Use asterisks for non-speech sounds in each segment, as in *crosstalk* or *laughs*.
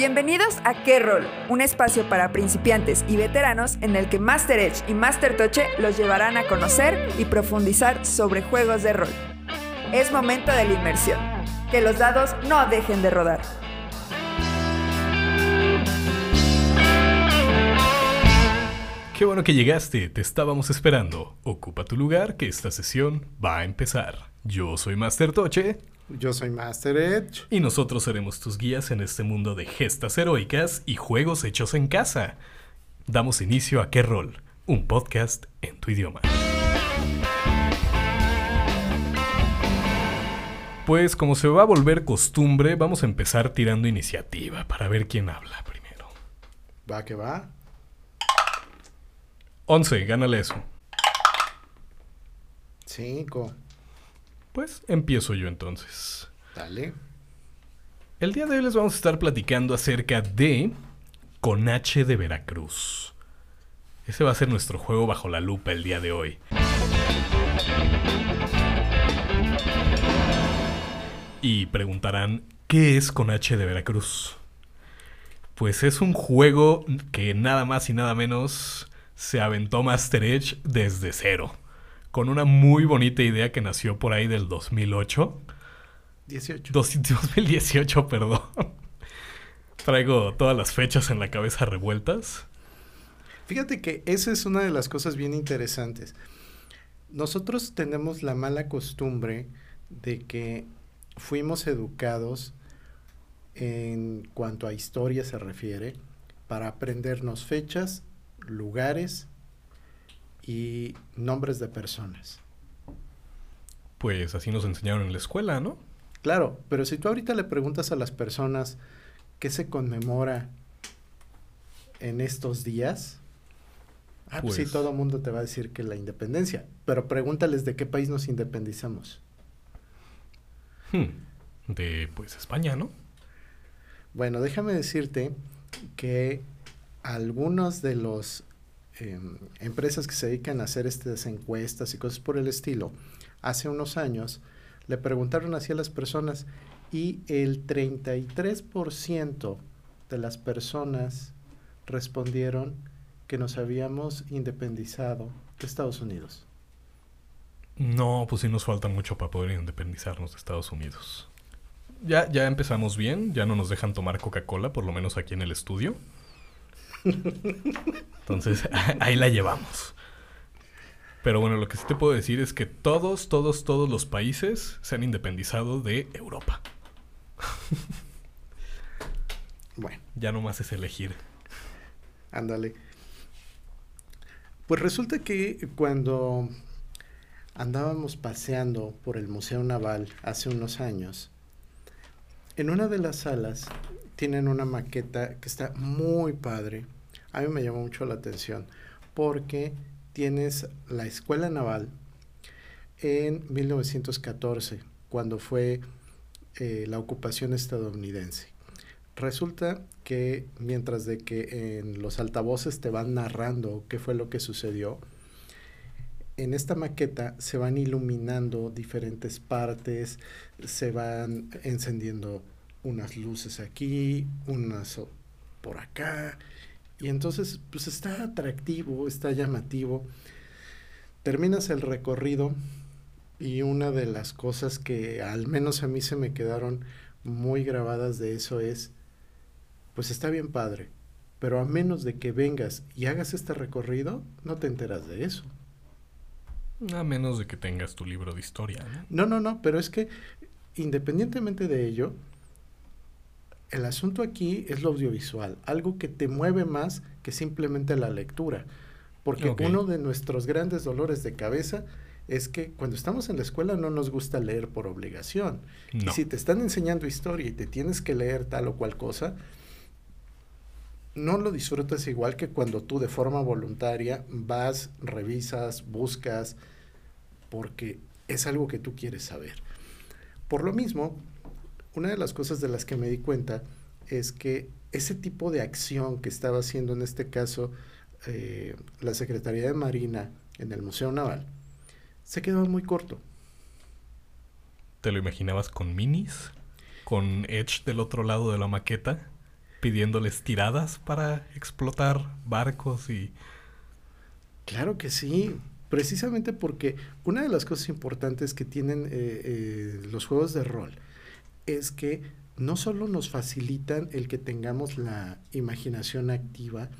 Bienvenidos a Qué Rol, un espacio para principiantes y veteranos en el que Master Edge y Master Toche los llevarán a conocer y profundizar sobre juegos de rol. Es momento de la inmersión. Que los dados no dejen de rodar. Qué bueno que llegaste, te estábamos esperando. Ocupa tu lugar que esta sesión va a empezar. Yo soy Master Toche. Yo soy Master Edge. Y nosotros seremos tus guías en este mundo de gestas heroicas y juegos hechos en casa. Damos inicio a Qué Rol, un podcast en tu idioma. Pues como se va a volver costumbre, vamos a empezar tirando iniciativa para ver quién habla primero. Va que va. 11, gánale eso. Cinco. Pues empiezo yo entonces. Dale. El día de hoy les vamos a estar platicando acerca de Con H de Veracruz. Ese va a ser nuestro juego bajo la lupa el día de hoy. Y preguntarán, ¿qué es Con H de Veracruz? Pues es un juego que nada más y nada menos se aventó Master Edge desde cero con una muy bonita idea que nació por ahí del 2008. 18. 2018, perdón. Traigo todas las fechas en la cabeza revueltas. Fíjate que esa es una de las cosas bien interesantes. Nosotros tenemos la mala costumbre de que fuimos educados en cuanto a historia se refiere para aprendernos fechas, lugares y nombres de personas. Pues así nos enseñaron en la escuela, ¿no? Claro, pero si tú ahorita le preguntas a las personas qué se conmemora en estos días, ah, pues, sí, pues todo el mundo te va a decir que la independencia, pero pregúntales de qué país nos independizamos. Hmm, de, pues, España, ¿no? Bueno, déjame decirte que algunos de los empresas que se dedican a hacer estas encuestas y cosas por el estilo, hace unos años le preguntaron así a las personas y el 33% de las personas respondieron que nos habíamos independizado de Estados Unidos. No, pues sí nos falta mucho para poder independizarnos de Estados Unidos. Ya, ya empezamos bien, ya no nos dejan tomar Coca-Cola, por lo menos aquí en el estudio. Entonces, *laughs* ahí la llevamos. Pero bueno, lo que sí te puedo decir es que todos, todos, todos los países se han independizado de Europa. bueno. Ya nomás es elegir. Ándale. Pues resulta que cuando andábamos paseando por el Museo Naval hace unos años, en una de las salas tienen una maqueta que está muy padre. A mí me llamó mucho la atención porque tienes la escuela naval en 1914, cuando fue eh, la ocupación estadounidense. Resulta que mientras de que en los altavoces te van narrando qué fue lo que sucedió, en esta maqueta se van iluminando diferentes partes, se van encendiendo unas luces aquí, unas por acá. Y entonces, pues está atractivo, está llamativo. Terminas el recorrido y una de las cosas que al menos a mí se me quedaron muy grabadas de eso es, pues está bien padre, pero a menos de que vengas y hagas este recorrido, no te enteras de eso. A menos de que tengas tu libro de historia. No, no, no, pero es que independientemente de ello, el asunto aquí es lo audiovisual, algo que te mueve más que simplemente la lectura. Porque uno de nuestros grandes dolores de cabeza es que cuando estamos en la escuela no nos gusta leer por obligación. Y si te están enseñando historia y te tienes que leer tal o cual cosa, no lo disfrutas igual que cuando tú de forma voluntaria vas, revisas, buscas, porque es algo que tú quieres saber. Por lo mismo, una de las cosas de las que me di cuenta es que ese tipo de acción que estaba haciendo en este caso eh, la Secretaría de Marina en el Museo Naval, se quedó muy corto. ¿Te lo imaginabas con minis? ¿Con Edge del otro lado de la maqueta? pidiéndoles tiradas para explotar barcos y... Claro que sí, precisamente porque una de las cosas importantes que tienen eh, eh, los juegos de rol es que no solo nos facilitan el que tengamos la imaginación activa,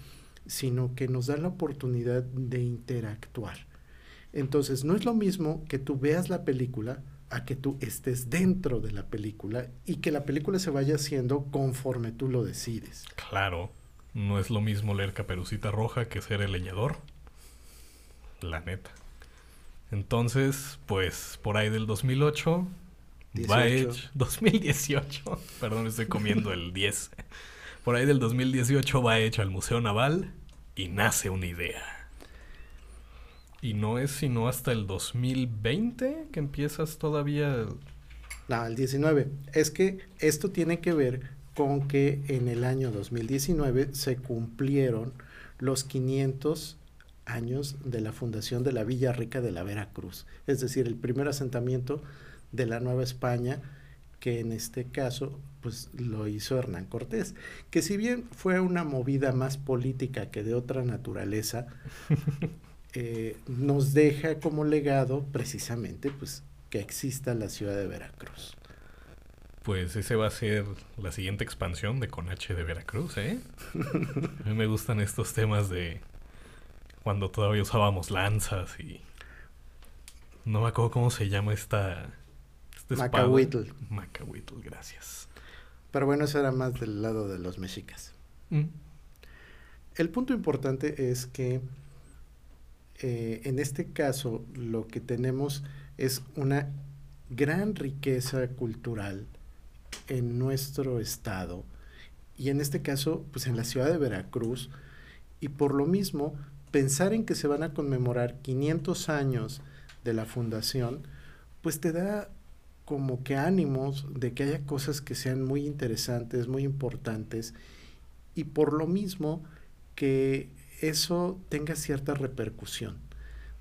sino que nos da la oportunidad de interactuar. Entonces, no es lo mismo que tú veas la película a que tú estés dentro de la película y que la película se vaya haciendo conforme tú lo decides. Claro, no es lo mismo leer Caperucita Roja que ser el leñador. La neta. Entonces, pues por ahí del 2008, 2018, *laughs* perdón, estoy comiendo el 10. Por ahí del 2018 va hecho al Museo Naval y nace una idea. Y no es sino hasta el 2020 que empiezas todavía. No, el 19. Es que esto tiene que ver con que en el año 2019 se cumplieron los 500 años de la fundación de la Villa Rica de la Veracruz, es decir, el primer asentamiento de la Nueva España, que en este caso pues lo hizo Hernán Cortés, que si bien fue una movida más política que de otra naturaleza, *laughs* eh, nos deja como legado precisamente pues que exista la ciudad de Veracruz. Pues ese va a ser la siguiente expansión de Conache de Veracruz, ¿eh? *laughs* a mí me gustan estos temas de cuando todavía usábamos lanzas y no me acuerdo cómo se llama esta Macahuitl. Macahuitl, gracias. Pero bueno, eso era más del lado de los mexicas. Mm. El punto importante es que eh, en este caso lo que tenemos es una gran riqueza cultural en nuestro estado y en este caso pues en la ciudad de Veracruz y por lo mismo pensar en que se van a conmemorar 500 años de la fundación pues te da como que ánimos de que haya cosas que sean muy interesantes, muy importantes, y por lo mismo que eso tenga cierta repercusión.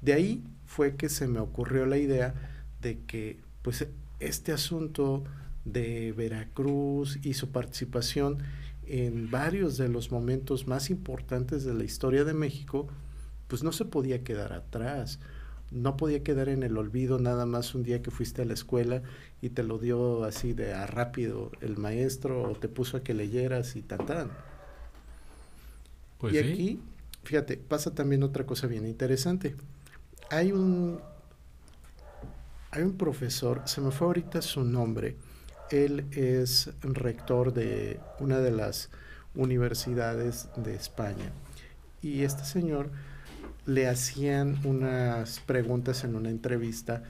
De ahí fue que se me ocurrió la idea de que pues este asunto de Veracruz y su participación en varios de los momentos más importantes de la historia de México, pues no se podía quedar atrás no podía quedar en el olvido nada más un día que fuiste a la escuela y te lo dio así de a rápido el maestro o te puso a que leyeras y tan tan. Pues y aquí, fíjate, pasa también otra cosa bien interesante. Hay un hay un profesor, se me fue ahorita su nombre. Él es rector de una de las universidades de España. Y este señor le hacían unas preguntas en una entrevista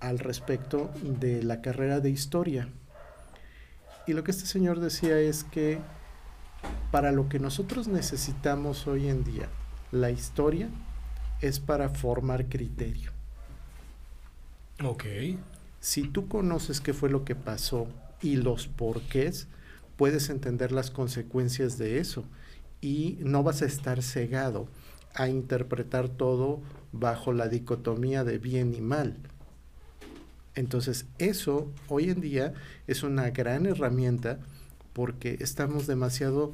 al respecto de la carrera de historia. Y lo que este señor decía es que para lo que nosotros necesitamos hoy en día, la historia es para formar criterio. Ok. Si tú conoces qué fue lo que pasó y los porqués, puedes entender las consecuencias de eso y no vas a estar cegado a interpretar todo bajo la dicotomía de bien y mal. Entonces, eso hoy en día es una gran herramienta porque estamos demasiado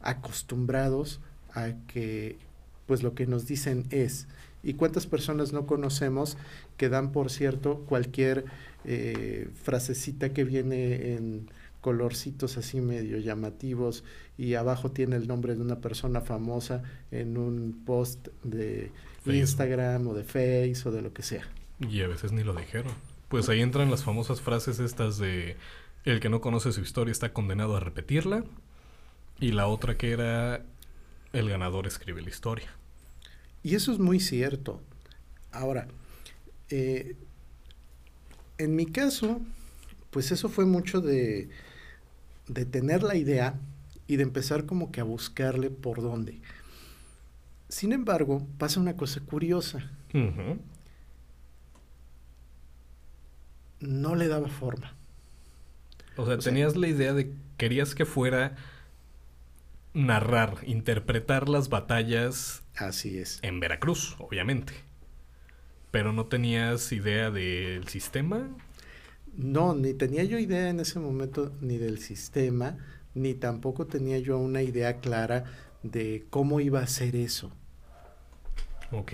acostumbrados a que pues lo que nos dicen es y cuántas personas no conocemos que dan por cierto cualquier eh, frasecita que viene en colorcitos así medio llamativos y abajo tiene el nombre de una persona famosa en un post de Instagram o de Face o de lo que sea. Y a veces ni lo dijeron. Pues ahí entran las famosas frases estas de el que no conoce su historia está condenado a repetirla y la otra que era el ganador escribe la historia. Y eso es muy cierto. Ahora, eh, en mi caso, pues eso fue mucho de de tener la idea y de empezar como que a buscarle por dónde. Sin embargo, pasa una cosa curiosa. No le daba forma. O sea, tenías la idea de querías que fuera narrar, interpretar las batallas. Así es. En Veracruz, obviamente. Pero no tenías idea del sistema. No, ni tenía yo idea en ese momento ni del sistema, ni tampoco tenía yo una idea clara de cómo iba a ser eso. Ok.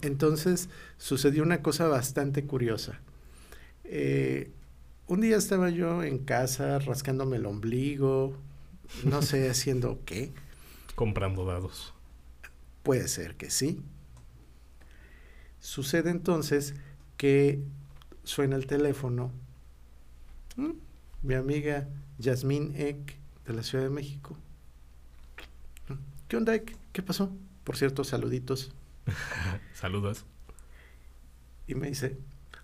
Entonces sucedió una cosa bastante curiosa. Eh, un día estaba yo en casa rascándome el ombligo, no sé *laughs* haciendo qué. Comprando dados. Puede ser que sí. Sucede entonces que suena el teléfono. ¿Mm? Mi amiga Yasmín Eck de la Ciudad de México. ¿Qué onda, Eck? ¿Qué pasó? Por cierto, saluditos. *laughs* Saludos. Y me dice,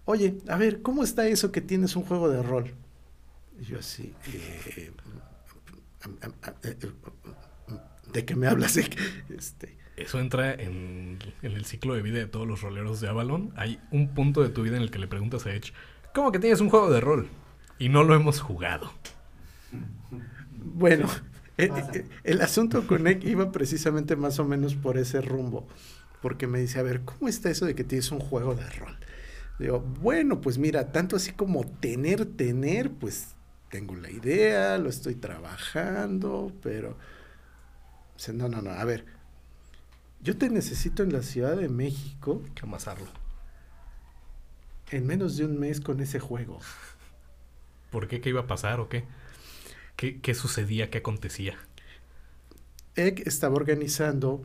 oye, a ver, ¿cómo está eso que tienes un juego de rol? Y yo así, eh, ¿de qué me hablas? Este, Eso entra en, en, el ciclo de vida de todos los roleros de Avalon. Hay un punto de tu vida en el que le preguntas a Edge, ¿cómo que tienes un juego de rol? Y no lo hemos jugado. Bueno, el, el, asunto con Nick iba precisamente más o menos por ese rumbo porque me dice, a ver, ¿cómo está eso de que tienes un juego de rol? Digo, bueno, pues mira, tanto así como tener, tener, pues tengo la idea, lo estoy trabajando, pero... O no, no, no, a ver, yo te necesito en la Ciudad de México. Que amasarlo. En menos de un mes con ese juego. ¿Por qué? ¿Qué iba a pasar o qué? ¿Qué, qué sucedía? ¿Qué acontecía? Egg estaba organizando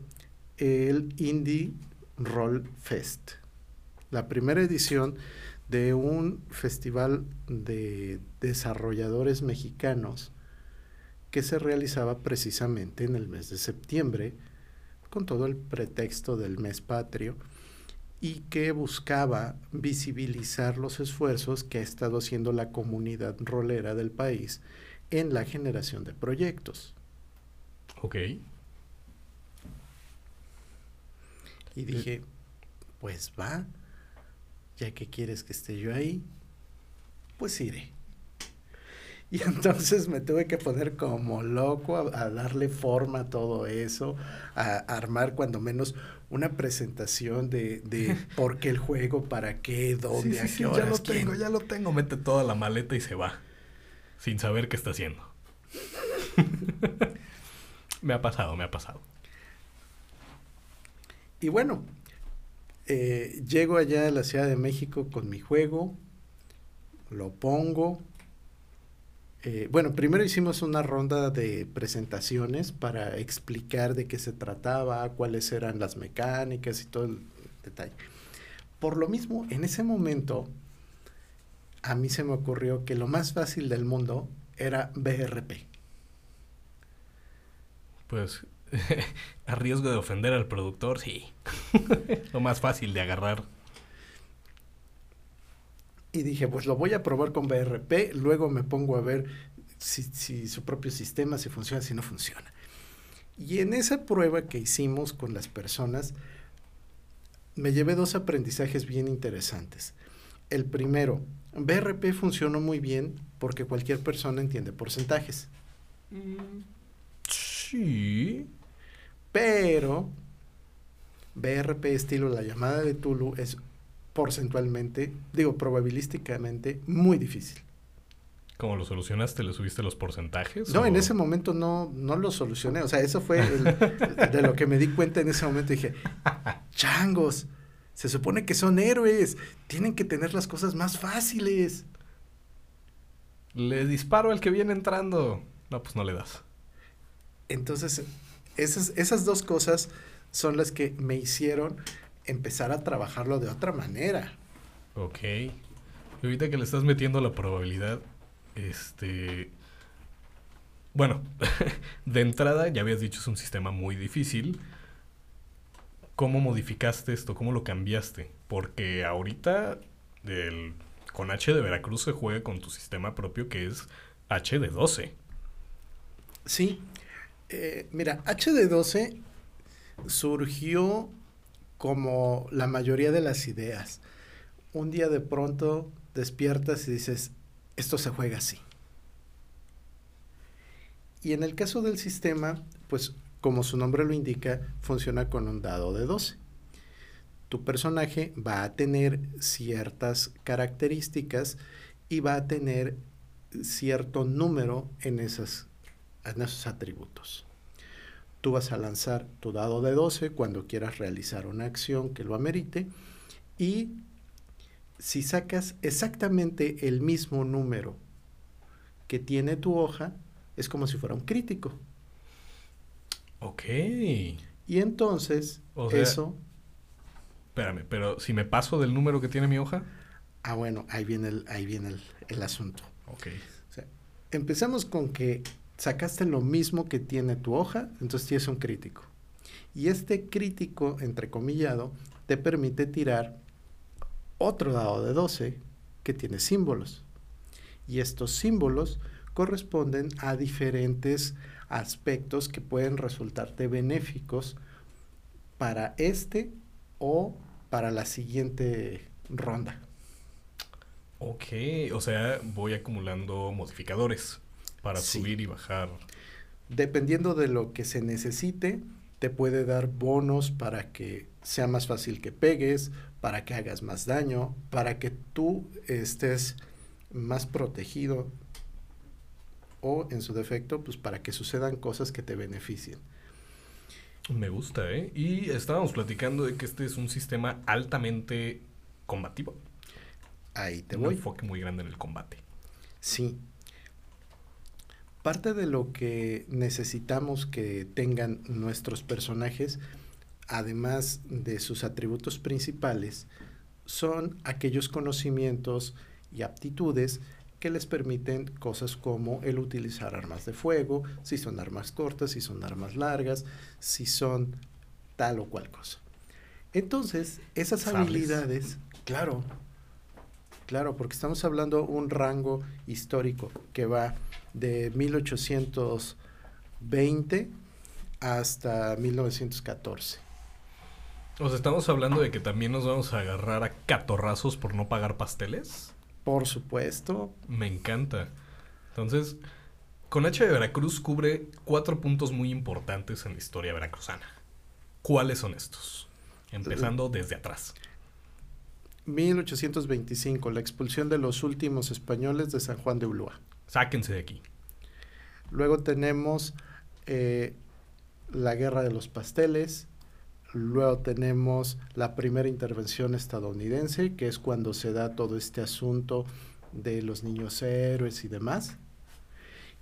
el Indie Roll Fest, la primera edición de un festival de desarrolladores mexicanos que se realizaba precisamente en el mes de septiembre, con todo el pretexto del mes patrio, y que buscaba visibilizar los esfuerzos que ha estado haciendo la comunidad rolera del país en la generación de proyectos. Ok. Y dije, pues va, ya que quieres que esté yo ahí, pues iré. *laughs* Y entonces me tuve que poner como loco a, darle forma a todo eso, a, armar cuando menos una presentación de, de *laughs* por qué el juego, para qué, dónde, a qué horas, Ya lo tengo, ya lo tengo. Mete toda la maleta y se va, sin saber qué está haciendo. *laughs* me ha pasado, me ha pasado. Y bueno, eh, llego allá a la Ciudad de México con mi juego, lo pongo. Eh, bueno, primero hicimos una ronda de presentaciones para explicar de qué se trataba, cuáles eran las mecánicas y todo el detalle. Por lo mismo, en ese momento, a mí se me ocurrió que lo más fácil del mundo era BRP. Pues *laughs* a riesgo de ofender al productor, sí. *laughs* lo más fácil de agarrar. Y dije, pues lo voy a probar con BRP, luego me pongo a ver si, si su propio sistema, si funciona, si no funciona. Y en esa prueba que hicimos con las personas, me llevé dos aprendizajes bien interesantes. El primero, BRP funcionó muy bien porque cualquier persona entiende porcentajes. Mm, sí. Pero BRP estilo la llamada de Tulu es porcentualmente, digo, probabilísticamente muy difícil. ¿Cómo lo solucionaste? ¿Le subiste los porcentajes? No, en ese momento no, no lo solucioné. O sea, eso fue *laughs* de lo que me di cuenta en ese momento. Dije, changos, se supone que son héroes. Tienen que tener las cosas más fáciles. Le disparo al que viene entrando. No, pues no le das. Entonces, esas, esas dos cosas son las que me hicieron empezar a trabajarlo de otra manera. Ok. Y ahorita que le estás metiendo la probabilidad, este... Bueno, *laughs* de entrada ya habías dicho es un sistema muy difícil. ¿Cómo modificaste esto? ¿Cómo lo cambiaste? Porque ahorita el, con H de Veracruz se juega con tu sistema propio que es H de 12. Sí, eh, mira, HD12 surgió como la mayoría de las ideas. Un día de pronto despiertas y dices, esto se juega así. Y en el caso del sistema, pues como su nombre lo indica, funciona con un dado de 12. Tu personaje va a tener ciertas características y va a tener cierto número en esas en esos atributos. Tú vas a lanzar tu dado de 12 cuando quieras realizar una acción que lo amerite y si sacas exactamente el mismo número que tiene tu hoja, es como si fuera un crítico. Ok. Y entonces, O sea- eso... Espérame, pero si me paso del número que tiene mi hoja. Ah, bueno, ahí viene el, ahí viene el, el asunto. Ok. O sea, empezamos con que sacaste lo mismo que tiene tu hoja, entonces tienes un crítico. Y este crítico, entrecomillado, te permite tirar otro dado de 12 que tiene símbolos. Y estos símbolos corresponden a diferentes aspectos que pueden resultarte benéficos para este o para la siguiente ronda. Ok. O sea, voy acumulando modificadores para Sí. subir y bajar. Dependiendo de lo que se necesite, te puede dar bonos para que sea más fácil que pegues, para que hagas más daño, para que tú estés más protegido o en su defecto, pues para que sucedan cosas que te beneficien. Me gusta, ¿eh? Y estábamos platicando de que este es un sistema altamente combativo. Ahí te un voy. enfoque muy grande en el combate. Sí. Parte de lo que necesitamos que tengan nuestros personajes, además de sus atributos principales, son aquellos conocimientos y aptitudes que les permiten cosas como el utilizar armas de fuego, si son armas cortas, si son armas largas, si son tal o cual cosa. Entonces, esas Sables. habilidades, claro, claro, porque estamos hablando un rango histórico que va de 1820 hasta 1914. O sea, estamos hablando de que también nos vamos a agarrar a catorrazos por no pagar pasteles. Por supuesto, Me encanta. Entonces, con H de Veracruz cubre cuatro puntos muy importantes en la historia veracruzana. ¿Cuáles son estos? Empezando desde atrás. 1825, la expulsión de los últimos españoles de San Juan de Ulúa. Sáquense de aquí. Luego tenemos eh, la guerra de los pasteles. Luego tenemos la primera intervención estadounidense, que es cuando se da todo este asunto de los niños héroes y demás.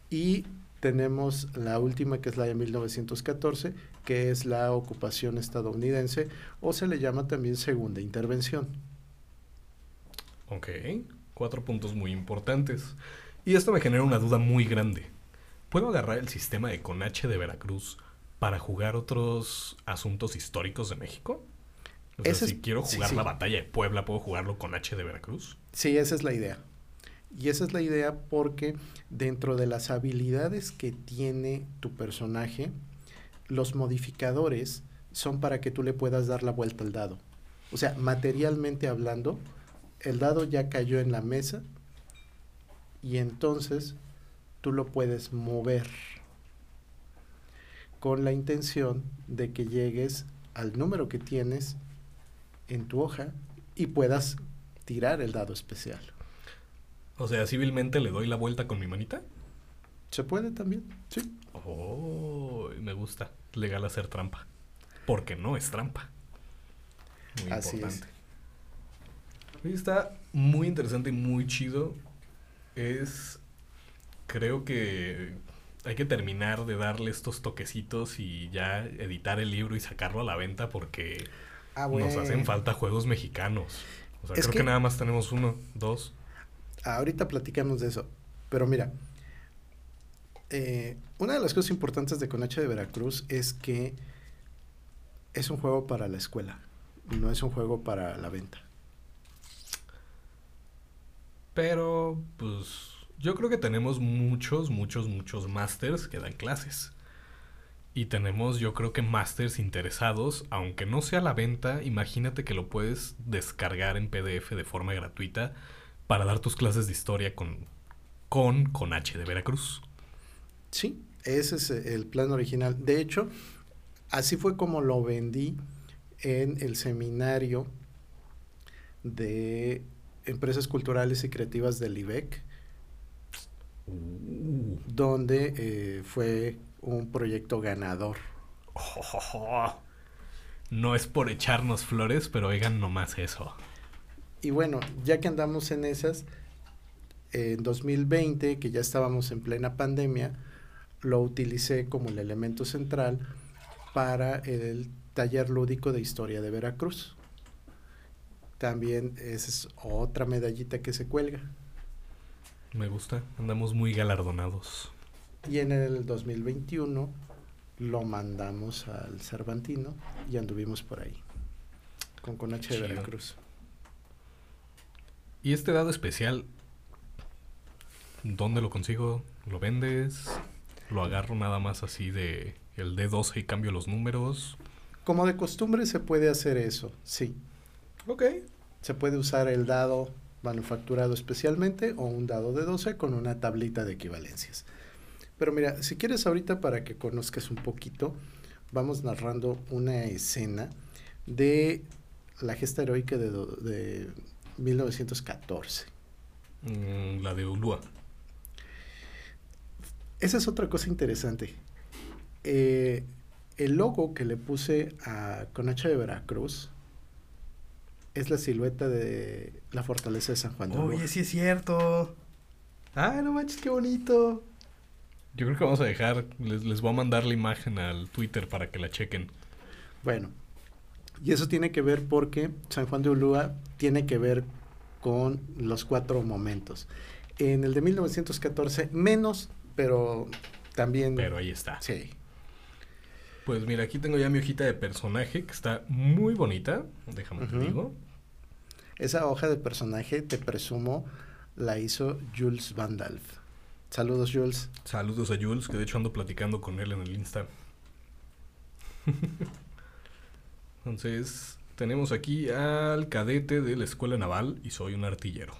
Y tenemos la última, que es la de 1914, que es la ocupación estadounidense, o se le llama también segunda intervención. Ok. Cuatro puntos muy importantes. Y esto me genera una duda muy grande. ¿Puedo agarrar el sistema de con H de Veracruz para jugar otros asuntos históricos de México? O sea, es- si quiero sí, jugar sí. la batalla de Puebla, ¿puedo jugarlo con H de Veracruz? Sí, esa es la idea. Y esa es la idea porque dentro de las habilidades que tiene tu personaje, los modificadores son para que tú le puedas dar la vuelta al dado. O sea, materialmente hablando, el dado ya cayó en la mesa y entonces tú lo puedes mover con la intención de que llegues al número que tienes en tu hoja y puedas tirar el dado especial. O sea, civilmente le doy la vuelta con mi manita. ¿Se puede también? Sí. Oh, me gusta. Legal hacer trampa. Porque no es trampa. Muy Así es. importante. Oye, Está muy interesante y muy chido. Es. Creo que hay que terminar de darle estos toquecitos y ya editar el libro y sacarlo a la venta porque Ah, nos hacen falta juegos mexicanos. O sea, Es creo que... que- nada más tenemos uno, dos. Ahorita platicamos de eso. Pero mira, eh, una de las cosas importantes de Conacha de Veracruz es que es un juego para la escuela, no es un juego para la venta. Pero, pues, yo creo que tenemos muchos, muchos, muchos masters que dan clases. Y tenemos, yo creo que masters interesados, aunque no sea la venta, imagínate que lo puedes descargar en PDF de forma gratuita para dar tus clases de historia con, con, con H de Veracruz. Sí, ese es el plan original. De hecho, así fue como lo vendí en el seminario de empresas culturales y creativas del IBEC. Uh, donde eh, fue un proyecto ganador. *laughs* No es por echarnos flores, pero oigan nomás eso. Y bueno, ya que andamos en esas, en 2020, que ya estábamos en plena pandemia, lo utilicé como el elemento central para el taller lúdico de historia de Veracruz. También esa es otra medallita que se cuelga. Me gusta, andamos muy galardonados. Y en el 2021 lo mandamos al Cervantino y anduvimos por ahí. Con Conache de. Veracruz. ¿Y este dado especial? ¿Dónde lo consigo? ¿Lo vendes? ¿Lo agarro nada más así de el D12 y cambio los números? Como de costumbre se puede hacer eso, sí. Ok. Se puede usar el dado manufacturado especialmente o un dado de 12 con una tablita de equivalencias. Pero mira, si quieres ahorita para que conozcas un poquito, vamos narrando una escena de la gesta heroica de, de 1914. Mm, la de Ulúa. Esa es otra cosa interesante. Eh, el logo que le puse a Conacha de Veracruz es la silueta de la fortaleza de San Juan de Ulúa. Oye, sí es cierto. Ay, no manches, qué bonito. Yo creo que vamos a dejar, les, les voy a mandar la imagen al Twitter para que la chequen. Bueno, y eso tiene que ver porque San Juan de Ulúa tiene que ver con los cuatro momentos. En el de 1914, menos, pero también... Pero ahí está. Sí. Pues mira, aquí tengo ya mi hojita de personaje que está muy bonita. Déjame te Ujú. digo. Esa hoja de personaje, te presumo, la hizo Jules Vandalf. Saludos, Jules. Saludos a Jules, que de hecho ando platicando con él en el Insta. *laughs* Entonces, tenemos aquí al cadete de la escuela naval y soy un artillero.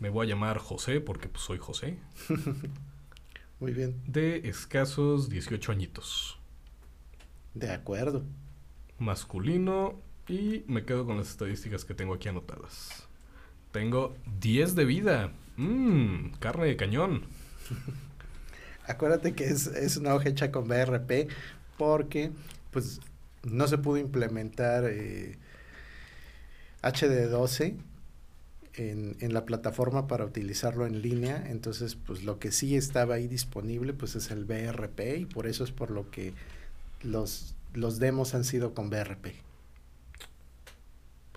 Me voy a llamar José porque pues, soy José. *laughs* Muy bien, De escasos 18 añitos. de acuerdo. Masculino y me quedo con las estadísticas que tengo aquí anotadas. Tengo 10 de vida. Mmm, carne de cañón. Acuérdate que es, es una hoja hecha con BRP porque pues no se pudo implementar eh, HD12 en, en la plataforma para utilizarlo en línea. Entonces, pues lo que sí estaba ahí disponible pues es el BRP y por eso es por lo que los, los demos han sido con BRP.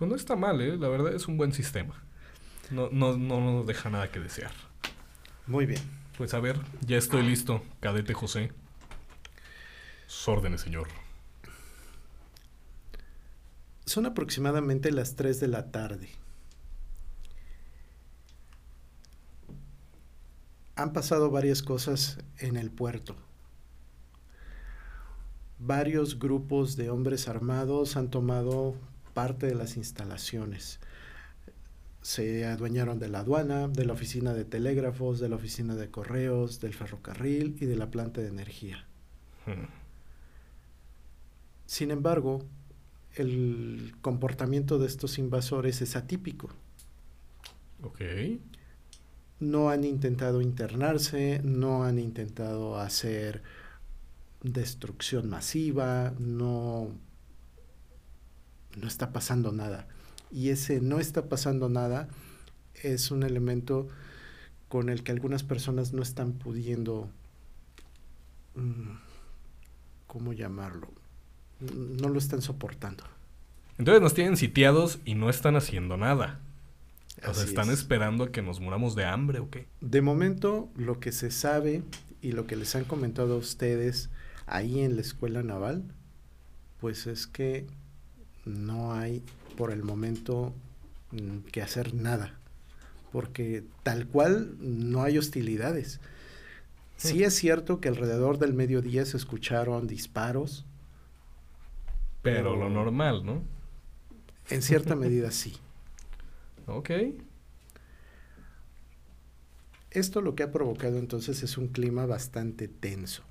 Pues no está mal, ¿eh? La verdad es un buen sistema. No, no, no nos deja nada que desear. Muy bien. Pues a ver, ya estoy listo, cadete José. Sus órdenes, señor. Son aproximadamente las 3 de la tarde. Han pasado varias cosas en el puerto. Varios grupos de hombres armados han tomado parte de las instalaciones. Se adueñaron de la aduana, de la oficina de telégrafos, de la oficina de correos, del ferrocarril y de la planta de energía. Hmm. Sin embargo, el comportamiento de estos invasores es atípico. Ok. No han intentado internarse, no han intentado hacer destrucción masiva, no, no está pasando nada. Y ese no está pasando nada es un elemento con el que algunas personas no están pudiendo, mm, ¿cómo llamarlo? No lo están soportando. Entonces nos tienen sitiados y no están haciendo nada. O sea, ¿están es. esperando a que nos muramos de hambre o qué? De momento, lo que se sabe y lo que les han comentado a ustedes ahí en la escuela naval, pues es que no hay por el momento mm, que hacer nada, porque tal cual no hay hostilidades. Sí es cierto que alrededor del mediodía se escucharon disparos, Pero Pero- lo normal, ¿no? en cierta *laughs* medida sí. Ok. Esto lo que ha provocado entonces es un clima bastante tenso.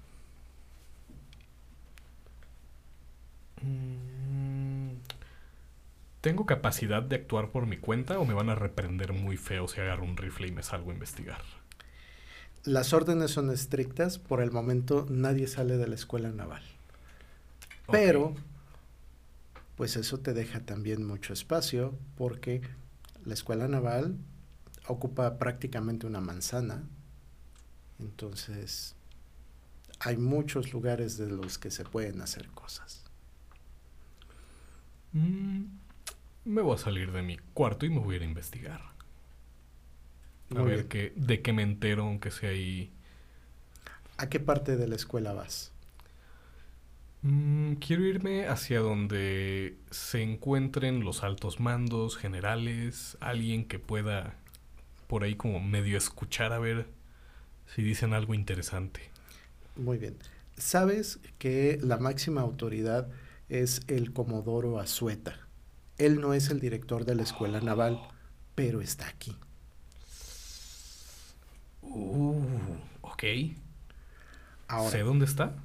Mm, ¿Tengo capacidad de actuar por mi cuenta o me van a reprender muy feo si agarro un rifle y me salgo a investigar? Las órdenes son estrictas, por el momento nadie sale de la escuela naval. Pero, pues eso te deja también mucho espacio porque la escuela naval ocupa prácticamente una manzana. Entonces, hay muchos lugares de los que se pueden hacer cosas. Mm, me voy a salir de mi cuarto y me voy a ir a investigar. A Muy ver qué, de qué me entero, aunque sea ahí. ¿A qué parte de la escuela vas? Mm, quiero irme hacia donde se encuentren los altos mandos, generales, alguien que pueda por ahí como medio escuchar a ver si dicen algo interesante. Muy bien. Sabes que la máxima autoridad es el Comodoro Azueta. Él no es el director de la escuela naval, pero está aquí. Uh, ok. Ahora, ¿Sé dónde está?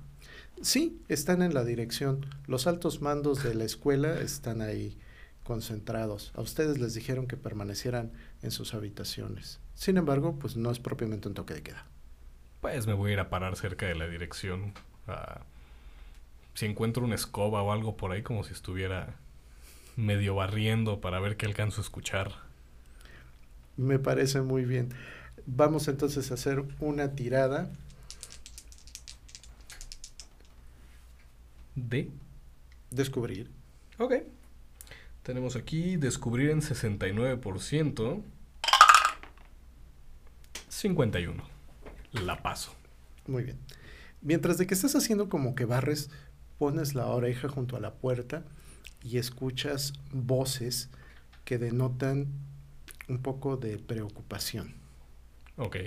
sí, están en la dirección. Los altos mandos de la escuela están ahí concentrados. A ustedes les dijeron que permanecieran en sus habitaciones. Sin embargo, pues no es propiamente un toque de queda. Pues me voy a ir a parar cerca de la dirección. si encuentro una escoba o algo por ahí, como si estuviera medio barriendo para ver qué alcanzo a escuchar. Me parece muy bien. Vamos entonces a hacer una tirada De. descubrir. Ok. Tenemos aquí descubrir en 69%. 51. La paso. Muy bien. Mientras de que estás haciendo como que barres, pones la oreja junto a la puerta y escuchas voces que denotan un poco de preocupación. Ok.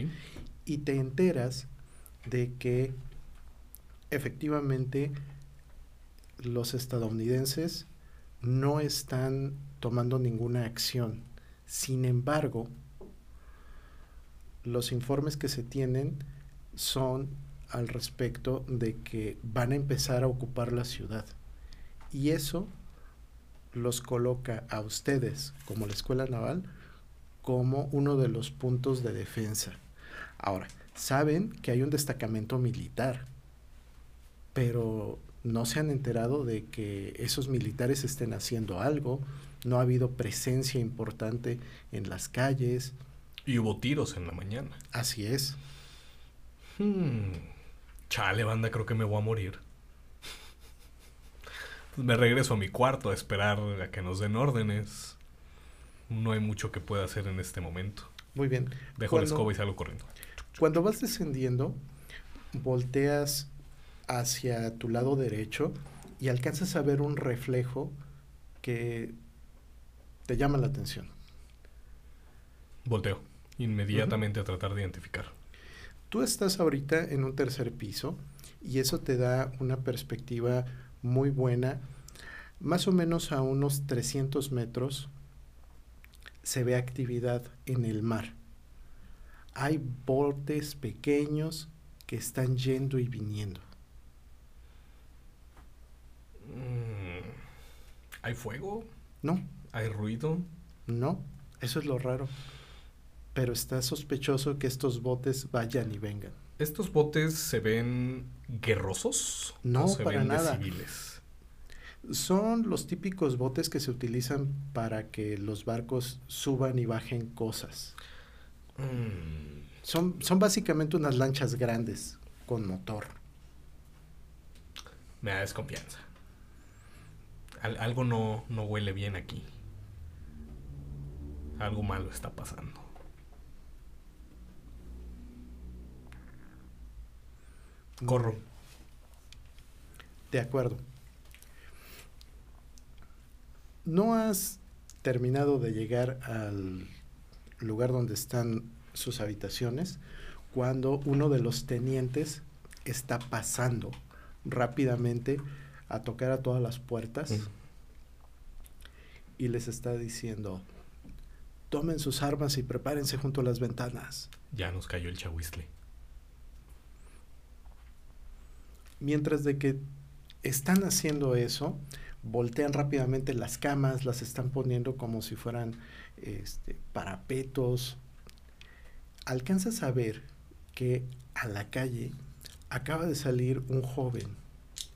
Y te enteras de que efectivamente los estadounidenses no están tomando ninguna acción. Sin embargo, los informes que se tienen son al respecto de que van a empezar a ocupar la ciudad. Y eso los coloca a ustedes, como la escuela naval, como uno de los puntos de defensa. Ahora, saben que hay un destacamento militar, pero no se han enterado de que esos militares estén haciendo algo, no ha habido presencia importante en las calles, Y hubo tiros en la mañana. así es. Hmm. Chale, banda, creo que me voy a morir. Me regreso a mi cuarto a esperar a que nos den órdenes. No hay mucho que pueda hacer en este momento. Muy bien. Dejo la Cuando- escoba y salgo corriendo. Cuando vas descendiendo, volteas hacia tu lado derecho y alcanzas a ver un reflejo que te llama la atención. Volteo. Inmediatamente a tratar de identificar. Tú estás ahorita en un tercer piso y eso te da una perspectiva muy buena. Más o menos a unos 300 metros se ve actividad en el mar. Hay botes pequeños que están yendo y viniendo. Mm. ¿Hay fuego? No, ¿Hay ruido? no, eso es lo raro. Pero está sospechoso que estos botes vayan y vengan. ¿Estos botes se ven guerrosos? No, ¿O se para ven de nada. civiles? Son los típicos botes que se utilizan para que los barcos suban y bajen cosas. Mm. Son, son básicamente unas lanchas grandes con motor. Me da desconfianza. Al- algo no, no huele bien aquí. Algo malo está pasando. Corro. De acuerdo. No has terminado de llegar al lugar donde están sus habitaciones cuando uno de los tenientes está pasando rápidamente a tocar a todas las puertas Mm. y les está diciendo, tomen sus armas y prepárense junto a las ventanas. Ya nos cayó el chahuizle. Mientras de que están haciendo eso, voltean rápidamente las camas, las están poniendo como si fueran este, parapetos. Alcanzas a ver que a la calle acaba de salir un joven,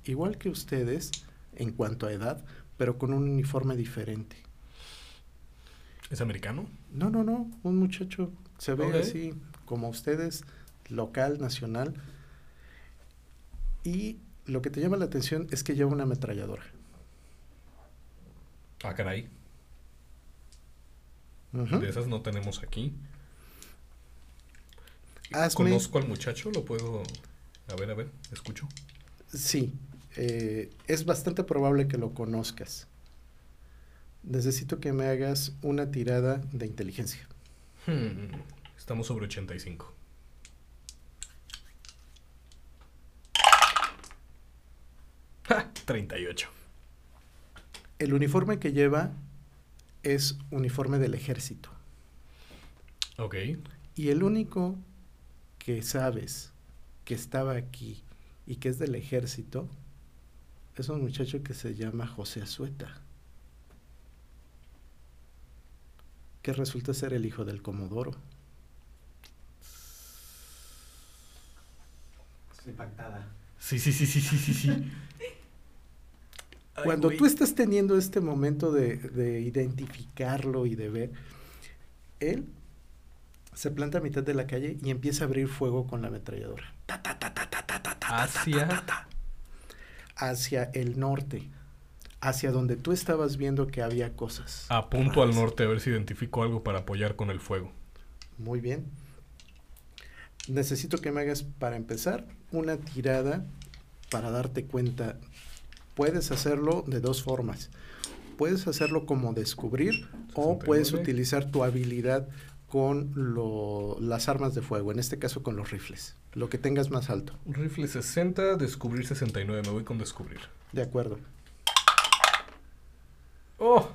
igual que ustedes en cuanto a edad, pero con un uniforme diferente. ¿Es americano? No, no, no, un muchacho se ve así como ustedes, local, nacional. Y lo que te llama la atención es que lleva una ametralladora. Ah, caray. De esas no tenemos aquí. Hazme- ¿Conozco al muchacho? ¿Lo puedo...? A ver, a ver, escucho. Sí, eh, es bastante probable que lo conozcas. Necesito que me hagas una tirada de inteligencia. Hmm, Estamos sobre 85. 38. El uniforme que lleva es uniforme del ejército. Ok. Y el único que sabes que estaba aquí y que es del ejército es un muchacho que se llama José Azueta. Que resulta ser el hijo del Comodoro. Estoy impactada. Sí, sí, sí, sí, sí, sí, sí. *laughs* Cuando tú estás teniendo este momento de, de, identificarlo y de ver, él se planta a mitad de la calle y empieza a abrir fuego con la ametralladora. Hacia... el norte, hacia donde tú estabas viendo que había cosas. Apunto al norte a ver si identifico algo para apoyar con el fuego. Muy bien. Necesito que me hagas, para empezar, una tirada para darte cuenta Puedes hacerlo de dos formas. Puedes hacerlo como descubrir o puedes 69. utilizar tu habilidad con lo- las armas de fuego, en este caso con los rifles, lo que tengas más alto. Rifle 60, descubrir 69. Me voy con descubrir. De acuerdo. ¡Oh!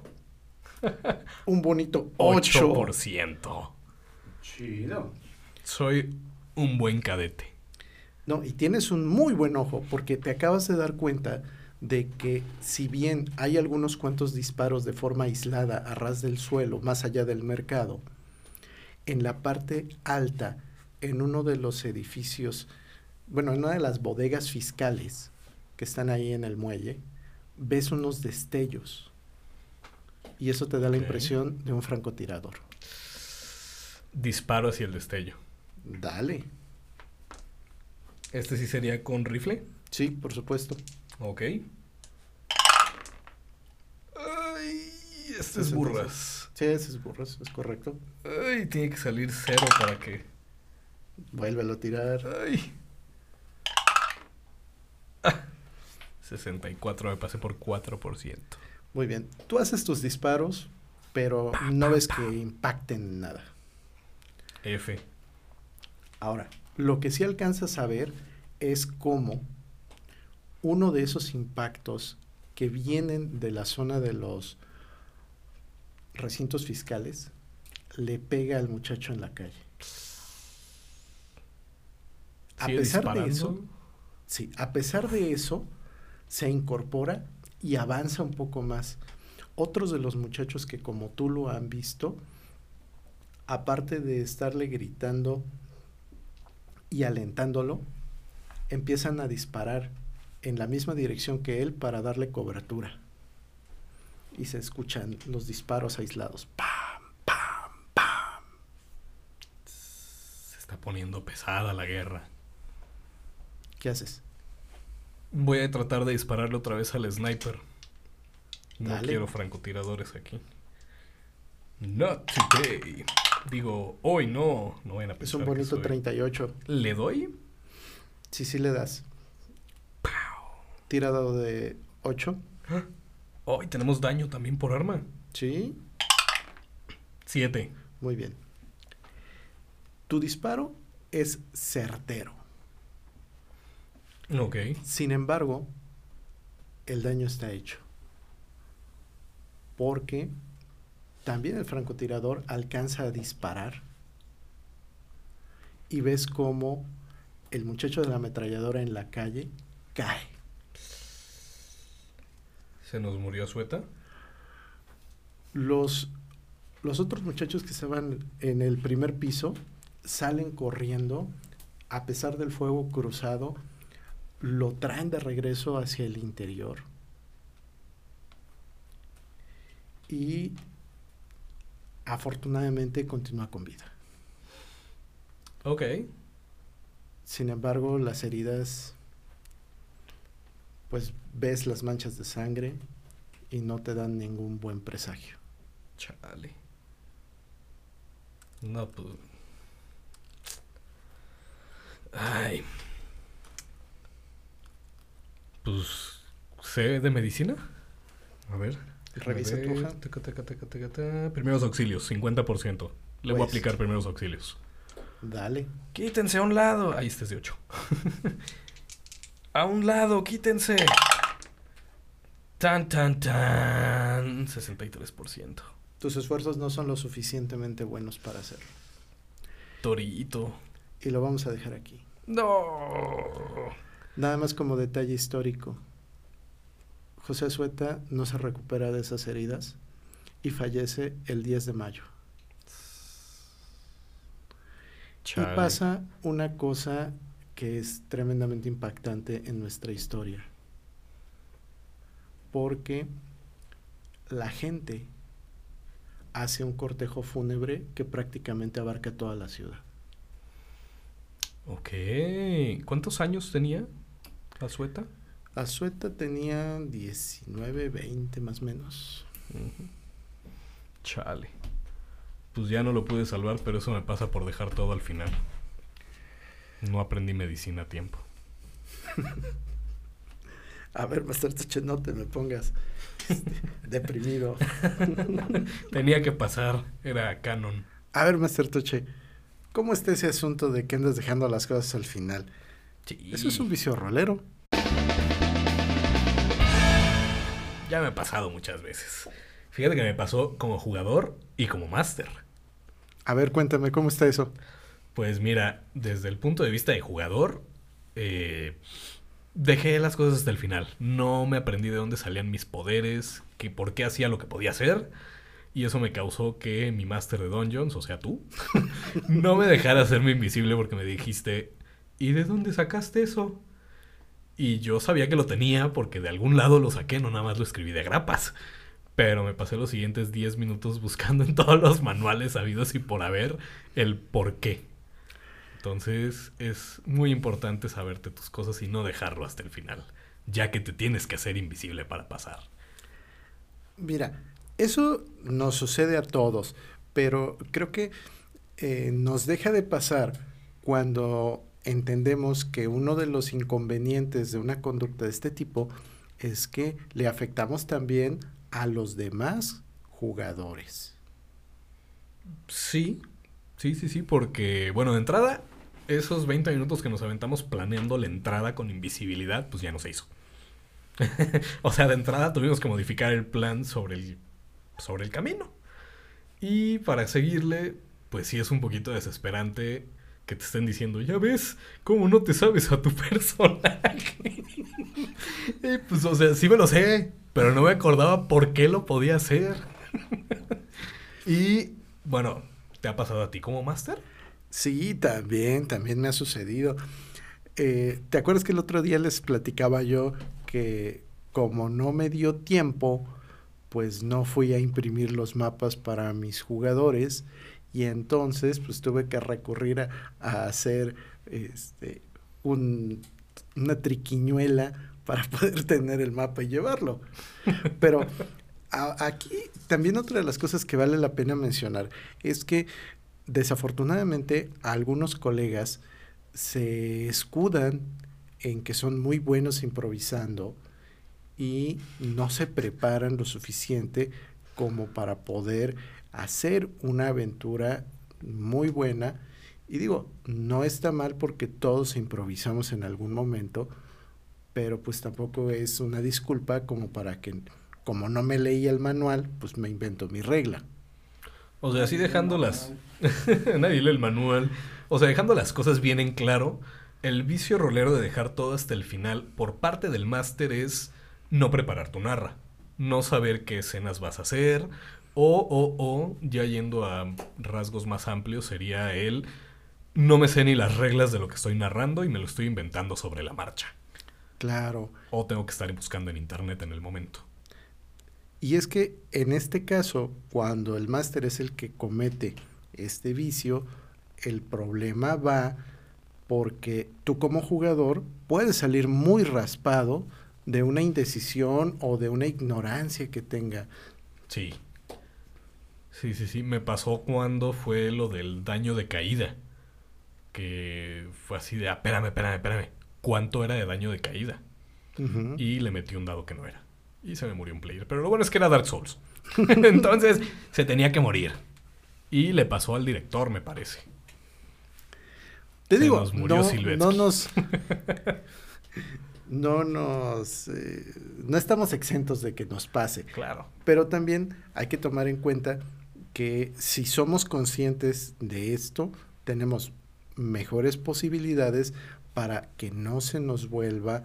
*laughs* Un bonito 8. 8%. Chido. Soy un buen cadete. No, y tienes un muy buen ojo porque te acabas de dar cuenta de que si bien hay algunos cuantos disparos de forma aislada a ras del suelo, más allá del mercado, en la parte alta, en uno de los edificios, bueno, en una de las bodegas fiscales que están ahí en el muelle, ves unos destellos. Y eso te da la impresión de un francotirador. Disparo hacia el destello. Dale. Este sí sería con rifle. Sí, por supuesto. Ok. Ay, este es burras. Sí, ese es burros, es correcto. Ay, tiene que salir cero para que. Vuélvelo a tirar. Ay. Ah, 64, me pasé por 4%. Muy bien. Tú haces tus disparos, pero no ves que impacten en nada. F. Ahora, lo que sí alcanzas a ver es cómo uno de esos impactos que vienen de la zona de los recintos fiscales le pega al muchacho en la calle. A ¿Sigue pesar de eso, sí, a pesar de eso, se incorpora y avanza un poco más. Otros de los muchachos que como tú lo han visto, aparte de estarle gritando y alentándolo, empiezan a disparar en la misma dirección que él para darle cobertura. Y se escuchan los disparos aislados. ¡Pam! ¡Pam! ¡Pam! Se está poniendo pesada la guerra. ¿Qué haces? Voy a tratar de dispararle otra vez al sniper. No Dale. quiero francotiradores aquí. Not today. Digo, hoy no. No vayan a Es pensar un que bonito soy- 38. ¿Le doy? Sí, sí le das. Tirado de 8. Hoy *gasps* tenemos daño también por arma. Sí, 7. muy bien. Tu disparo es certero. Ok. Sin embargo, el daño está hecho. Porque también el francotirador alcanza a disparar y ves cómo el muchacho de la ametralladora en la calle cae. Se nos murió Sueta. Los, los otros muchachos que estaban en el primer piso salen corriendo a pesar del fuego cruzado, lo traen de regreso hacia el interior. Y afortunadamente continúa con vida. Ok. Sin embargo, las heridas, pues ves las manchas de sangre y no te dan ningún buen presagio. Chale. No, pues. Ay. Pues. ¿Sé de medicina? A ver. Revisa tu ver. hoja. Taca, taca, taca, taca, taca. Primeros auxilios, 50%. Le voy a Pues. aplicar primeros auxilios. Dale. Quítense a un lado. Ahí este es de 8. A un lado, quítense. Tan, tan, tan. 63%. Tus esfuerzos no son lo suficientemente buenos para hacerlo. Torito. Y lo vamos a dejar aquí. No. Nada más como detalle histórico. José Sueta no se recupera de esas heridas y fallece el 10 de mayo. Chale. Y pasa una cosa que es tremendamente impactante en nuestra historia. Porque la gente hace un cortejo fúnebre que prácticamente abarca toda la ciudad. Ok. ¿Cuántos años tenía Azueta? Azueta tenía 19, 20 más o menos. Chale. Pues ya no lo pude salvar, pero eso me pasa por dejar todo al final. No aprendí medicina a tiempo. A ver, Master Tuche, no te me pongas este, *laughs* deprimido. *laughs* Tenía que pasar, era canon. A ver, Master Tuche, ¿cómo está ese asunto de que andas dejando las cosas al final? Eso es un vicio rolero. Ya me ha pasado muchas veces. Fíjate que me pasó como jugador y como máster. A ver, cuéntame, ¿cómo está eso? Pues mira, desde el punto de vista de jugador, eh, dejé las cosas hasta el final. No me aprendí de dónde salían mis poderes, que por qué hacía lo que podía hacer. Y eso me causó que mi máster de Dungeons, o sea tú, *laughs* no me dejara hacerme invisible porque me dijiste, ¿y de dónde sacaste eso? Y yo sabía que lo tenía porque de algún lado lo saqué, no nada más lo escribí de grapas. Pero me pasé los siguientes 10 minutos buscando en todos los manuales habidos y por haber el por qué. Entonces es muy importante saberte tus cosas y no dejarlo hasta el final, ya que te tienes que hacer invisible para pasar. Mira, eso nos sucede a todos, pero creo que eh, nos deja de pasar cuando entendemos que uno de los inconvenientes de una conducta de este tipo es que le afectamos también a los demás jugadores. Sí, sí, sí, sí, porque, bueno, de entrada, esos 20 minutos que nos aventamos planeando la entrada con invisibilidad, pues ya no se hizo. *laughs* o sea, de entrada tuvimos que modificar el plan sobre el, sobre el camino. Y para seguirle, pues sí es un poquito desesperante que te estén diciendo, ya ves, cómo no te sabes a tu *laughs* personaje. y pues, o sea, sí me lo sé, pero no me acordaba por qué lo podía hacer. *laughs* y bueno, ¿te ha pasado a ti como máster? Sí, también, también me ha sucedido. Eh, ¿Te acuerdas que el otro día les platicaba yo que como no me dio tiempo, pues no fui a imprimir los mapas para mis jugadores y entonces pues tuve que recurrir a, a hacer este, un, una triquiñuela para *laughs* poder tener el mapa y llevarlo. Pero *laughs* a, aquí también otra de las cosas que vale la pena mencionar es que desafortunadamente algunos colegas se escudan en que son muy buenos improvisando y no se preparan lo suficiente como para poder hacer una aventura muy buena. Y digo, no está mal porque todos improvisamos en algún momento, pero pues tampoco es una disculpa como para que, como no me leí el manual, pues me invento mi regla. O sea, así dejando las... Nadie lee el manual. O sea, dejando las cosas bien en claro, el vicio rolero de dejar todo hasta el final por parte del máster es no preparar tu narra, no saber qué escenas vas a hacer, o, o, o, ya yendo a rasgos más amplios, sería el no me sé ni las reglas de lo que estoy narrando y me lo estoy inventando sobre la marcha. Claro. O tengo que estar buscando en internet en el momento. Y es que en este caso, cuando el máster es el que comete este vicio, el problema va porque tú como jugador puedes salir muy raspado de una indecisión o de una ignorancia que tenga. Sí. Sí, sí, sí. Me pasó cuando fue lo del daño de caída. Que fue así de, ah, espérame, espérame, espérame. ¿Cuánto era de daño de caída? Y le metí un dado que no era. Y se me murió un player. Pero lo bueno es que era Dark Souls. *laughs* Entonces se tenía que morir. Y le pasó al director, me parece. Te Se digo, nos murió no, no nos... *laughs* no nos... eh, no estamos exentos de que nos pase. Claro. Pero también hay que tomar en cuenta que si somos conscientes de esto, tenemos mejores posibilidades para que no se nos vuelva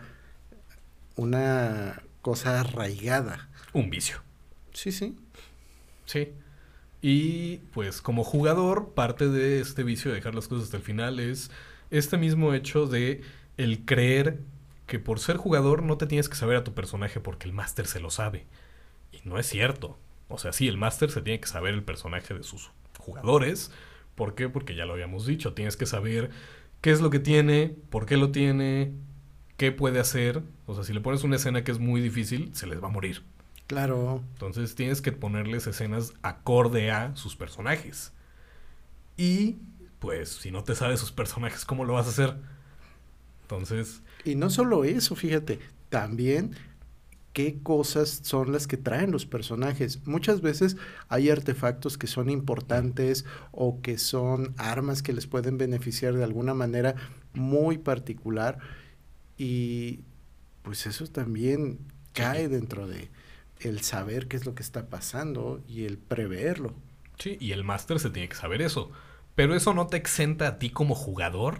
una cosa arraigada. Un vicio. Sí, sí. Sí. Y pues como jugador, parte de este vicio de dejar las cosas hasta el final es este mismo hecho de el creer que por ser jugador no te tienes que saber a tu personaje porque el máster se lo sabe. Y no es cierto. O sea, sí, el máster se tiene que saber el personaje de sus jugadores. ¿Por qué? Porque ya lo habíamos dicho. Tienes que saber qué es lo que tiene, por qué lo tiene, qué puede hacer. O sea, si le pones una escena que es muy difícil, se les va a morir. Claro. Entonces tienes que ponerles escenas acorde a sus personajes. Y pues si no te sabes sus personajes, ¿cómo lo vas a hacer? Entonces, Y no solo eso, fíjate, también qué cosas son las que traen los personajes. Muchas veces hay artefactos que son importantes o que son armas que les pueden beneficiar de alguna manera muy particular y pues eso también cae dentro de el saber qué es lo que está pasando y el preverlo. sí, y el máster se tiene que saber eso. Pero eso no te exenta a ti como jugador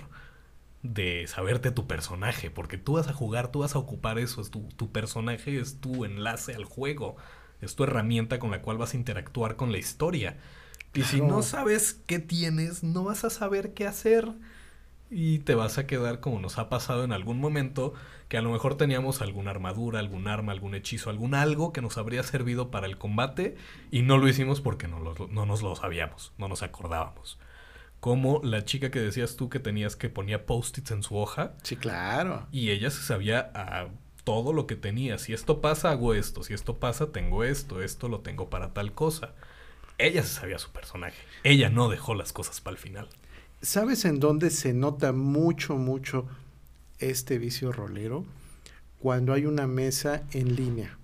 de saberte tu personaje, porque tú vas a jugar, tú vas a ocupar eso, es tu, tu personaje es tu enlace al juego, es tu herramienta con la cual vas a interactuar con la historia. Y si no sabes qué tienes, no vas a saber qué hacer y te vas a quedar como nos ha pasado en algún momento, que a lo mejor teníamos alguna armadura, algún arma, algún hechizo, algún algo que nos habría servido para el combate y no lo hicimos porque no, lo- no nos lo sabíamos, no nos acordábamos. Como la chica que decías tú que tenías que ponía post-its en su hoja Sí, claro. y ella se sabía a todo lo que tenía. Si esto pasa, hago esto. Si esto pasa, tengo esto. Esto lo tengo para tal cosa. Ella se sabía su personaje. Ella no dejó las cosas para el final. ¿Sabes en dónde se nota mucho, mucho este vicio rolero? Cuando hay una mesa en línea.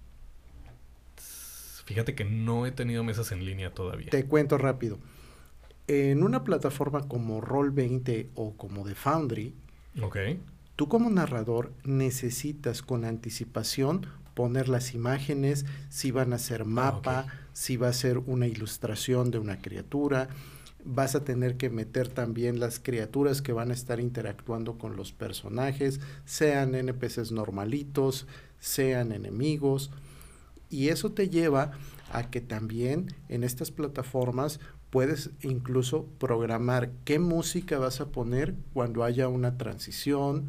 Fíjate que no he tenido mesas en línea todavía. Te cuento rápido. En una plataforma como Roll20 o como The Foundry, tú como narrador necesitas con anticipación poner las imágenes, si van a ser mapa, ok. si va a ser una ilustración de una criatura. Vas a tener que meter también las criaturas que van a estar interactuando con los personajes, sean NPCs normalitos, sean enemigos. Y eso te lleva a que también en estas plataformas puedes incluso programar qué música vas a poner cuando haya una transición,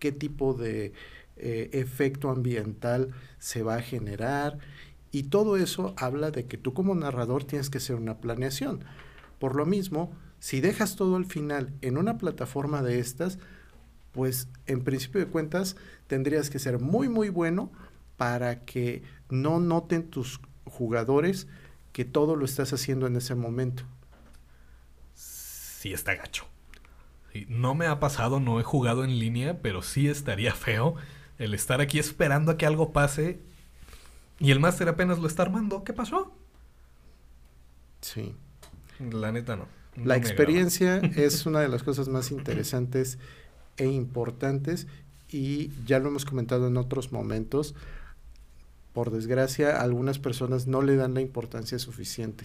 qué tipo de eh, efecto ambiental se va a generar. Y todo eso habla de que tú como narrador tienes que hacer una planeación. Por lo mismo, si dejas todo al final en una plataforma de estas, pues en principio de cuentas tendrías que ser muy muy bueno para que no noten tus jugadores que todo lo estás haciendo en ese momento. Sí está gacho. Sí, no me ha pasado, no he jugado en línea, pero sí estaría *laughs* feo el estar aquí esperando a que algo pase y el máster apenas lo está armando. ¿Qué pasó? Sí. La neta no. No La experiencia *laughs* es una de las cosas más interesantes e importantes y ya lo hemos comentado en otros momentos. Por desgracia, algunas personas no le dan la importancia suficiente.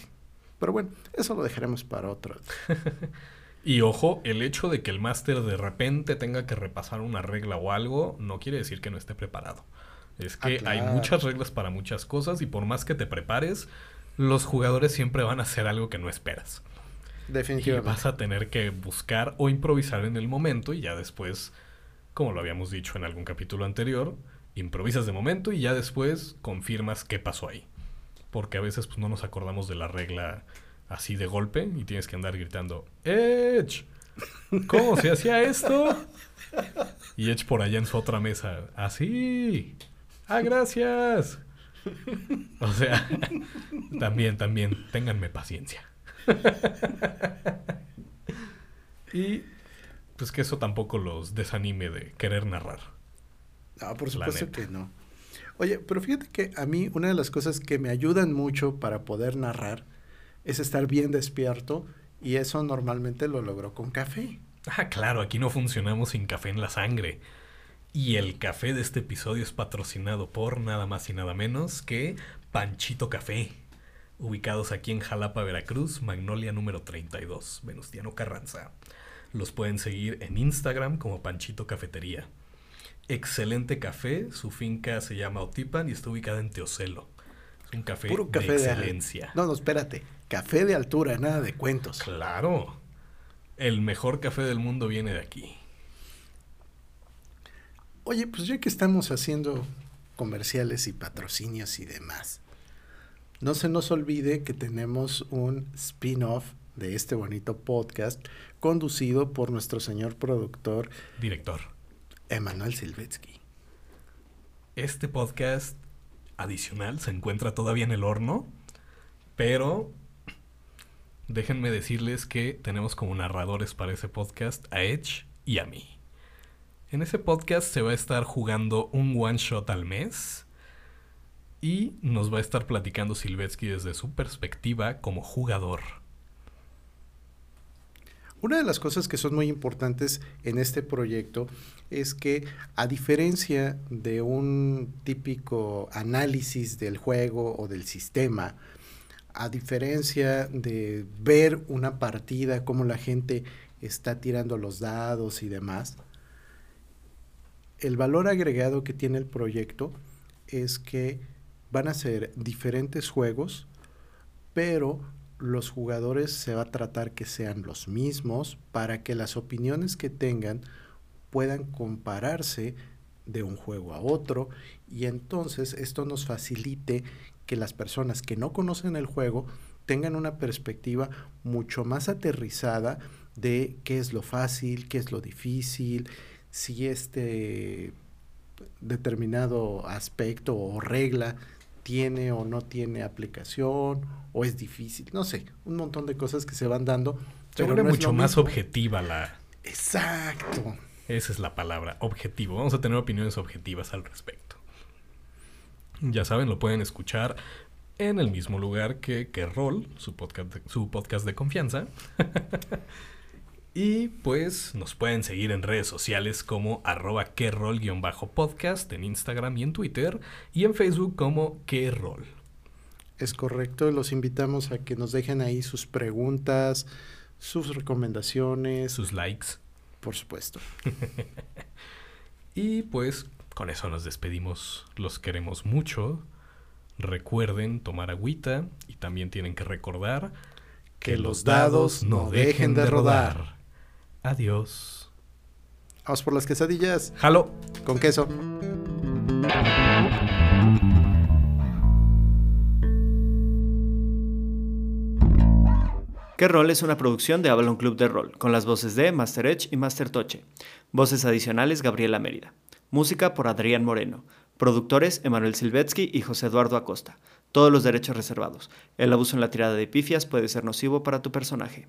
Pero bueno, eso lo dejaremos para otro. *laughs* Y ojo, el hecho de que el máster de repente tenga que repasar una regla o algo no quiere decir que no esté preparado. Es Ah, que hay claro. muchas reglas para muchas cosas y por más que te prepares, los jugadores siempre van a hacer algo que no esperas. Y Definitivamente. vas a tener que buscar o improvisar en el momento y ya después, como lo habíamos dicho en algún capítulo anterior, improvisas de momento y ya después confirmas qué pasó ahí. Porque a veces pues, no nos acordamos de la regla así de golpe y tienes que andar gritando, Edge, ¿cómo se hacía esto? Y Edge por allá en su otra mesa, así. Ah, gracias. *laughs* O sea, también, también, ténganme paciencia. *laughs* y pues que eso tampoco los desanime de querer narrar. No, por supuesto que no. Oye, pero fíjate que a mí una de las cosas que me ayudan mucho para poder narrar es estar bien despierto y eso normalmente lo logro con café. Ah, claro, aquí no funcionamos sin café en la sangre. Y el café de este episodio es patrocinado por nada más y nada menos que Panchito Café. Ubicados aquí en Jalapa, Veracruz, Magnolia número 32, Venustiano Carranza. Los pueden seguir en Instagram como Panchito Cafetería. Excelente café, su finca se llama Otipan y está ubicada en Teocelo. Es un café, Puro café de de, excelencia. No, no, espérate. Café de altura, nada de cuentos. Claro. El mejor café del mundo viene de aquí. Oye, pues ya que estamos haciendo comerciales y patrocinios y demás, no se nos olvide que tenemos un spin-off de este bonito podcast conducido por nuestro señor productor Director. Emanuel Silvetsky. Este podcast adicional se encuentra todavía en el horno, pero déjenme decirles que tenemos como narradores para ese podcast a Edge y a mí. En ese podcast se va a estar jugando un one shot al mes y nos va a estar platicando Silvetsky desde su perspectiva como jugador. Una de las cosas que son muy importantes en este proyecto es que a diferencia de un típico análisis del juego o del sistema, a diferencia de ver una partida, cómo la gente está tirando los dados y demás, el valor agregado que tiene el proyecto es que van a ser diferentes juegos, pero los jugadores se va a tratar que sean los mismos para que las opiniones que tengan puedan compararse de un juego a otro. Y entonces esto nos facilite que las personas que no conocen el juego tengan una perspectiva mucho más aterrizada de qué es lo fácil, qué es lo difícil, si este determinado aspecto o regla tiene o no tiene aplicación o es difícil, no sé, un montón de cosas que se van dando. Se pero vuelve no es mucho más mismo. objetiva la... Exacto. Esa es la palabra, objetivo. Vamos a tener opiniones objetivas al respecto. Ya saben, lo pueden escuchar en el mismo lugar que, que Roll, su podcast, su podcast de confianza. *laughs* y pues nos pueden seguir en redes sociales como arroba querol-podcast en Instagram y en Twitter y en Facebook como querol. Es correcto, los invitamos a que nos dejen ahí sus preguntas, sus recomendaciones, Sus likes. por supuesto. *laughs* Y pues con eso nos despedimos. Los queremos mucho. Recuerden tomar agüita y también tienen que recordar que los dados no dejen de rodar. Adiós. Vamos por las quesadillas Jalo. con queso. ¿Qué rol es una producción de Avalon Club de Rol, con las voces de Master Edge y Master Toche. Voces adicionales Gabriela Mérida. Música por Adrián Moreno. Productores Emanuel Silvetsky y José Eduardo Acosta. Todos los derechos reservados. El abuso en la tirada de pifias puede ser nocivo para tu personaje.